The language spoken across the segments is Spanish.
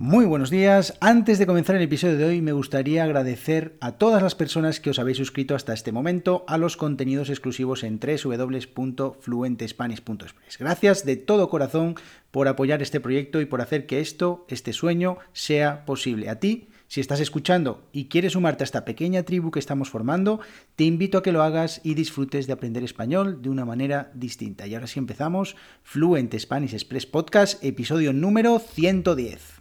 Muy buenos días. Antes de comenzar el episodio de hoy me gustaría agradecer a todas las personas que os habéis suscrito hasta este momento a los contenidos exclusivos en www.fluentespanish.es. Gracias de todo corazón por apoyar este proyecto y por hacer que esto, este sueño, sea posible. A ti si estás escuchando y quieres sumarte a esta pequeña tribu que estamos formando, te invito a que lo hagas y disfrutes de aprender español de una manera distinta. Y ahora sí empezamos, Fluent Spanish Express Podcast, episodio número 110.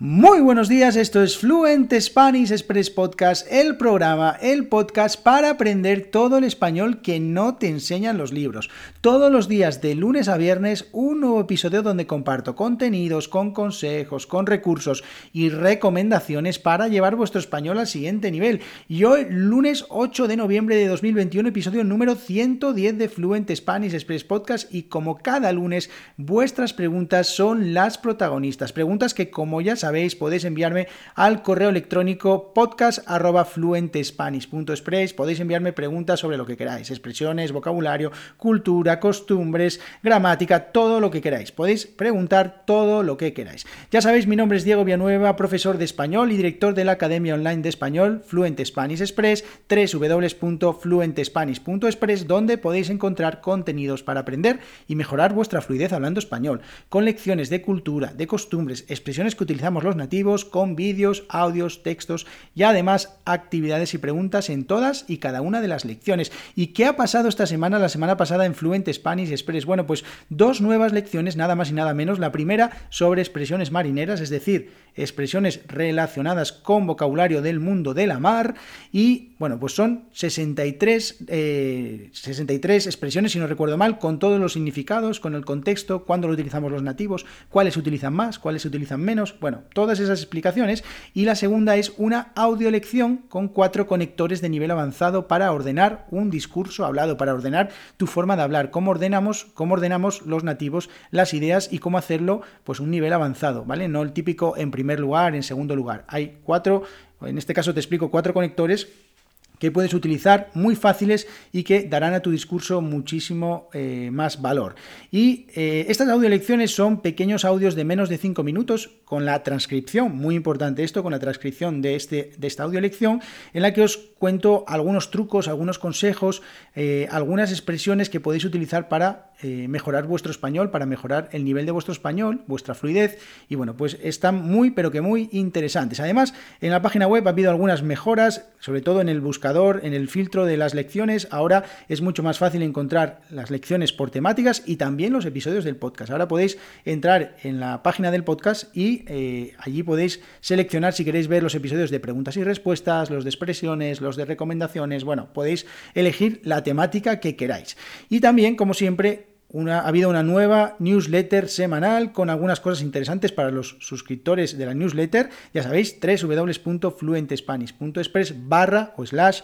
Muy buenos días, esto es Fluent Spanish Express Podcast, el programa, el podcast para aprender todo el español que no te enseñan los libros. Todos los días, de lunes a viernes, un nuevo episodio donde comparto contenidos, con consejos, con recursos y recomendaciones para llevar vuestro español al siguiente nivel. Y hoy, lunes 8 de noviembre de 2021, episodio número 110 de Fluent Spanish Express Podcast y como cada lunes, vuestras preguntas son las protagonistas. Preguntas que como ya sabéis, sabéis, podéis enviarme al correo electrónico podcast.fluentespanish.express. Podéis enviarme preguntas sobre lo que queráis, expresiones, vocabulario, cultura, costumbres, gramática, todo lo que queráis. Podéis preguntar todo lo que queráis. Ya sabéis, mi nombre es Diego Villanueva, profesor de español y director de la Academia Online de Español Fluent Spanish Express, www.fluentespanish.express, donde podéis encontrar contenidos para aprender y mejorar vuestra fluidez hablando español, con lecciones de cultura, de costumbres, expresiones que utilizamos los nativos con vídeos, audios, textos y además actividades y preguntas en todas y cada una de las lecciones. ¿Y qué ha pasado esta semana, la semana pasada en Fluent Spanish Express? Bueno, pues dos nuevas lecciones, nada más y nada menos. La primera sobre expresiones marineras, es decir, expresiones relacionadas con vocabulario del mundo de la mar y, bueno, pues son 63, 63 eh, expresiones, si no recuerdo mal, con todos los significados, con el contexto, cuándo lo utilizamos los nativos, cuáles utilizan más, cuáles utilizan menos. Bueno, todas esas explicaciones. Y la segunda es una audiolección con cuatro conectores de nivel avanzado para ordenar un discurso hablado, para ordenar tu forma de hablar, cómo ordenamos, cómo ordenamos los nativos las ideas y cómo hacerlo, pues un nivel avanzado, ¿vale? No el típico en primer lugar, en segundo lugar. Hay cuatro, en este caso te explico cuatro conectores que puedes utilizar muy fáciles y que darán a tu discurso muchísimo eh, más valor. Y eh, estas audio lecciones son pequeños audios de menos de 5 minutos con la transcripción, muy importante esto, con la transcripción de, este, de esta audio lección, en la que os cuento algunos trucos, algunos consejos, eh, algunas expresiones que podéis utilizar para mejorar vuestro español, para mejorar el nivel de vuestro español, vuestra fluidez. Y bueno, pues están muy, pero que muy interesantes. Además, en la página web ha habido algunas mejoras, sobre todo en el buscador en el filtro de las lecciones, ahora es mucho más fácil encontrar las lecciones por temáticas y también los episodios del podcast. Ahora podéis entrar en la página del podcast y eh, allí podéis seleccionar si queréis ver los episodios de preguntas y respuestas, los de expresiones, los de recomendaciones. Bueno, podéis elegir la temática que queráis. Y también, como siempre, una, ha habido una nueva newsletter semanal con algunas cosas interesantes para los suscriptores de la newsletter. Ya sabéis, www.fluentespanish.express barra o slash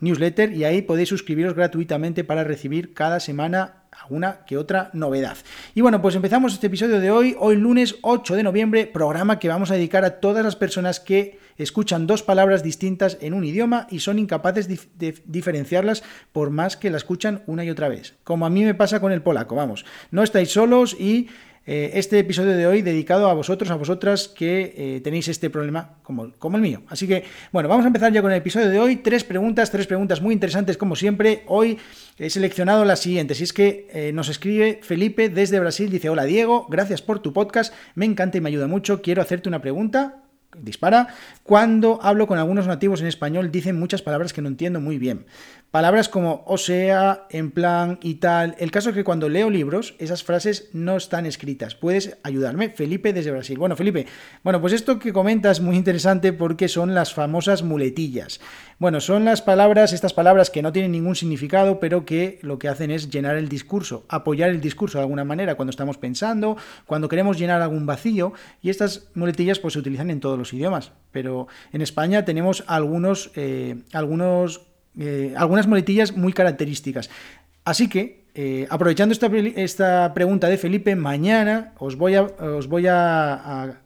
newsletter y ahí podéis suscribiros gratuitamente para recibir cada semana alguna que otra novedad. Y bueno, pues empezamos este episodio de hoy, hoy lunes 8 de noviembre, programa que vamos a dedicar a todas las personas que escuchan dos palabras distintas en un idioma y son incapaces de diferenciarlas por más que la escuchan una y otra vez. Como a mí me pasa con el polaco, vamos, no estáis solos y eh, este episodio de hoy dedicado a vosotros, a vosotras que eh, tenéis este problema como, el mío. Así que, bueno, vamos a empezar ya con el episodio de hoy. Tres preguntas, tres preguntas muy interesantes como siempre. Hoy he seleccionado las siguientes. Si es que eh, nos escribe Felipe desde Brasil, dice, hola Diego, gracias por tu podcast, me encanta y me ayuda mucho. Quiero hacerte una pregunta dispara. Cuando hablo con algunos nativos en español dicen muchas palabras que no entiendo muy bien. Palabras como o sea, en plan y tal. El caso es que cuando leo libros, esas frases no están escritas. ¿Puedes ayudarme? Felipe desde Brasil. Bueno, Felipe, bueno, pues esto que comentas es muy interesante porque son las famosas muletillas. Bueno, son las palabras, estas palabras que no tienen ningún significado, pero que lo que hacen es llenar el discurso, apoyar el discurso de alguna manera cuando estamos pensando, cuando queremos llenar algún vacío. Y estas muletillas pues se utilizan en todos los idiomas. Pero en España tenemos algunos, eh, algunos eh, algunas muletillas muy características. Así que, eh, aprovechando esta, esta, pregunta de Felipe, mañana os voy a, os voy a,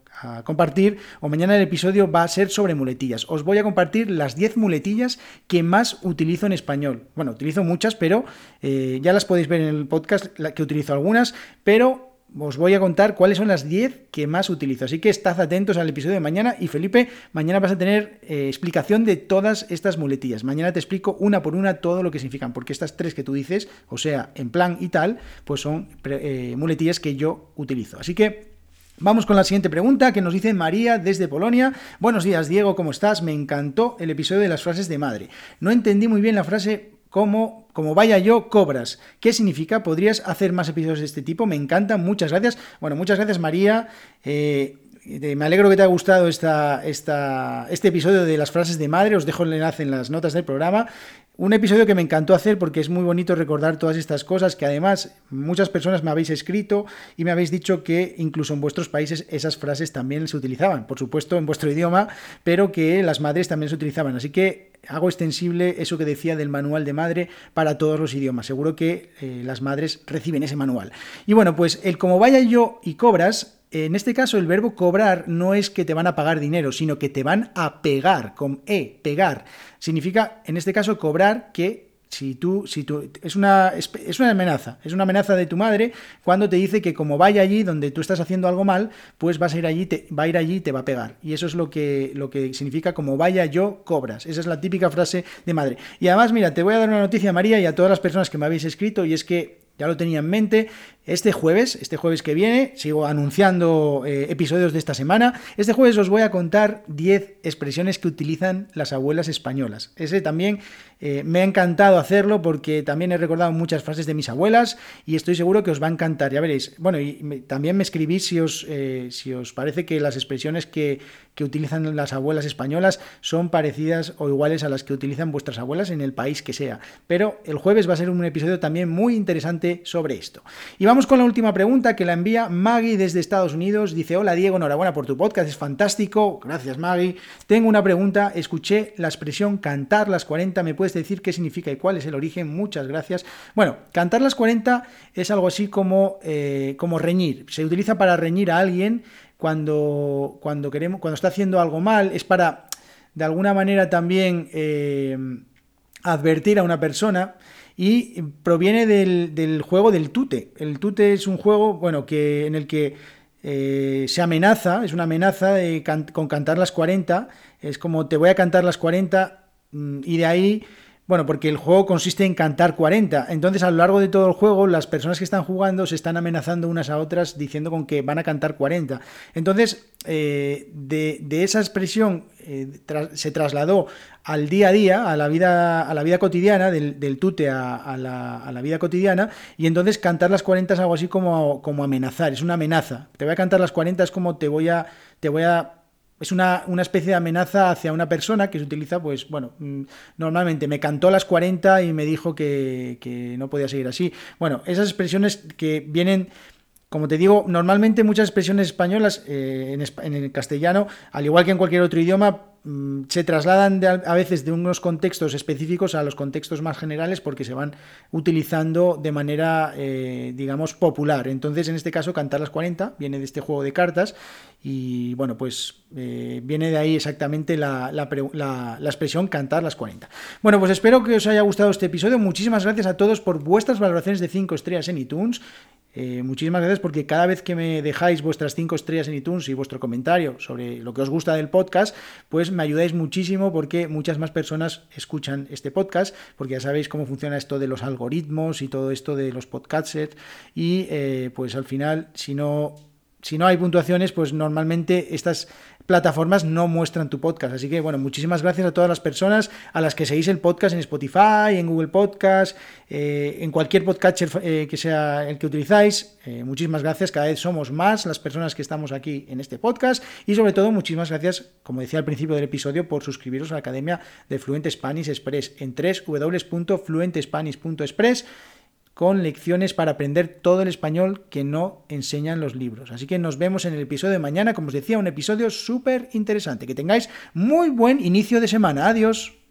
compartir, o mañana el episodio va a ser sobre muletillas. Os voy a compartir las 10 muletillas que más utilizo en español. Bueno, utilizo muchas, pero eh, ya las podéis ver en el podcast, que utilizo algunas, pero os voy a contar cuáles son las 10 que más utilizo. Así que estad atentos al episodio de mañana y Felipe, mañana vas a tener eh, explicación de todas estas muletillas. Mañana te explico una por una todo lo que significan, porque estas tres que tú dices, o sea, en plan y tal, pues son eh, muletillas que yo utilizo. Así que Vamos con la siguiente pregunta que nos dice María desde Polonia. Buenos días, Diego, ¿cómo estás? Me encantó el episodio de las frases de madre. No entendí muy bien la frase como, como vaya yo, cobras. ¿Qué significa? ¿Podrías hacer más episodios de este tipo? Me encantan, muchas gracias. Bueno, muchas gracias, María. Eh, me alegro que te haya gustado esta, esta, este episodio de las frases de madre. Os dejo el enlace en las notas del programa. Un episodio que me encantó hacer porque es muy bonito recordar todas estas cosas que además muchas personas me habéis escrito y me habéis dicho que incluso en vuestros países esas frases también se utilizaban, por supuesto en vuestro idioma, pero que las madres también se utilizaban. Así que hago extensible eso que decía del manual de madre para todos los idiomas. Seguro que eh, las madres reciben ese manual. Y bueno, pues el como vaya yo y cobras en este caso, el verbo cobrar no es que te van a pagar dinero, sino que te van a pegar, con E, pegar. Significa, en este caso, cobrar que si tú, si tú, es una, es una amenaza, es una amenaza de tu madre cuando te dice que como vaya allí donde tú estás haciendo algo mal, pues vas a ir allí, te, va a ir allí y te va a pegar. Y eso es lo que, lo que significa como vaya yo, cobras. Esa es la típica frase de madre. Y además, mira, te voy a dar una noticia, María, y a todas las personas que me habéis escrito, y es que ya lo tenía en mente. Este jueves, este jueves que viene, sigo anunciando eh, episodios de esta semana. Este jueves os voy a contar 10 expresiones que utilizan las abuelas españolas. Ese también eh, me ha encantado hacerlo porque también he recordado muchas frases de mis abuelas y estoy seguro que os va a encantar. Ya veréis. Bueno, y también me escribís si os, eh, si os parece que las expresiones que, que utilizan las abuelas españolas son parecidas o iguales a las que utilizan vuestras abuelas en el país que sea. Pero el jueves va a ser un episodio también muy interesante sobre esto. Y vamos con la última pregunta que la envía Maggie desde Estados Unidos. Dice, hola Diego, enhorabuena por tu podcast, es fantástico. Gracias Maggie. Tengo una pregunta, escuché la expresión cantar las 40, ¿me puedes decir qué significa y cuál es el origen? Muchas gracias. Bueno, cantar las 40 es algo así como, eh, como reñir. Se utiliza para reñir a alguien cuando, cuando, queremos, cuando está haciendo algo mal, es para de alguna manera también eh, advertir a una persona y proviene del, juego del tute. El tute es un juego, bueno, que, en el que eh, se amenaza, es una amenaza con cantar las 40, es como te voy a cantar las 40 mm, y de ahí bueno, porque el juego consiste en cantar 40. Entonces, a lo largo de todo el juego, las personas que están jugando se están amenazando unas a otras diciendo con que van a cantar 40. Entonces, eh, de, esa expresión eh, se trasladó al día a día, a la vida, a la vida cotidiana, del, tute a, la, vida cotidiana, y entonces cantar las 40 es algo así como, como amenazar, es una amenaza. Te voy a cantar las 40 es como te voy a, te voy a es una, especie de amenaza hacia una persona que se utiliza, pues bueno, mm, normalmente me cantó a las 40 y me dijo que, que no podía seguir así. Bueno, esas expresiones que vienen como te digo, normalmente muchas expresiones españolas eh, en, el castellano, al igual que en cualquier otro idioma, mm, se trasladan a veces de unos contextos específicos a los contextos más generales porque se van utilizando de manera, eh, digamos, popular. Entonces, en este caso, Cantar las 40 viene de este juego de cartas y, bueno, pues eh, viene de ahí exactamente la, la, expresión Cantar las 40. Bueno, pues espero que os haya gustado este episodio. Muchísimas gracias a todos por vuestras valoraciones de 5 estrellas en iTunes. Eh, muchísimas gracias porque cada vez que me dejáis vuestras cinco estrellas en iTunes y vuestro comentario sobre lo que os gusta del podcast, pues me ayudáis muchísimo porque muchas más personas escuchan este podcast, porque ya sabéis cómo funciona esto de los algoritmos y todo esto de los podcasters y eh, pues al final si no si no hay puntuaciones, pues normalmente estas plataformas no muestran tu podcast. Así que, bueno, muchísimas gracias a todas las personas a las que seguís el podcast en Spotify, en Google Podcast, eh, en cualquier podcatcher eh, que sea el que utilizáis. Eh, muchísimas gracias. Cada vez somos más las personas que estamos aquí en este podcast. Y sobre todo, muchísimas gracias, como decía al principio del episodio, por suscribiros a la Academia de Fluent Spanish Express en www.fluentespanish.express con lecciones para aprender todo el español que no enseñan los libros. Así que nos vemos en el episodio de mañana, como os decía, un episodio súper interesante. Que tengáis muy buen inicio de semana. Adiós.